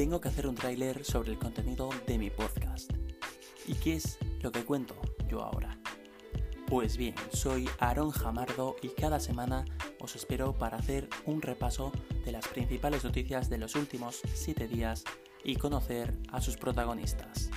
tengo que hacer un tráiler sobre el contenido de mi podcast. ¿Y qué es lo que cuento yo ahora? Pues bien, soy Aaron Jamardo y cada semana os espero para hacer un repaso de las principales noticias de los últimos 7 días y conocer a sus protagonistas.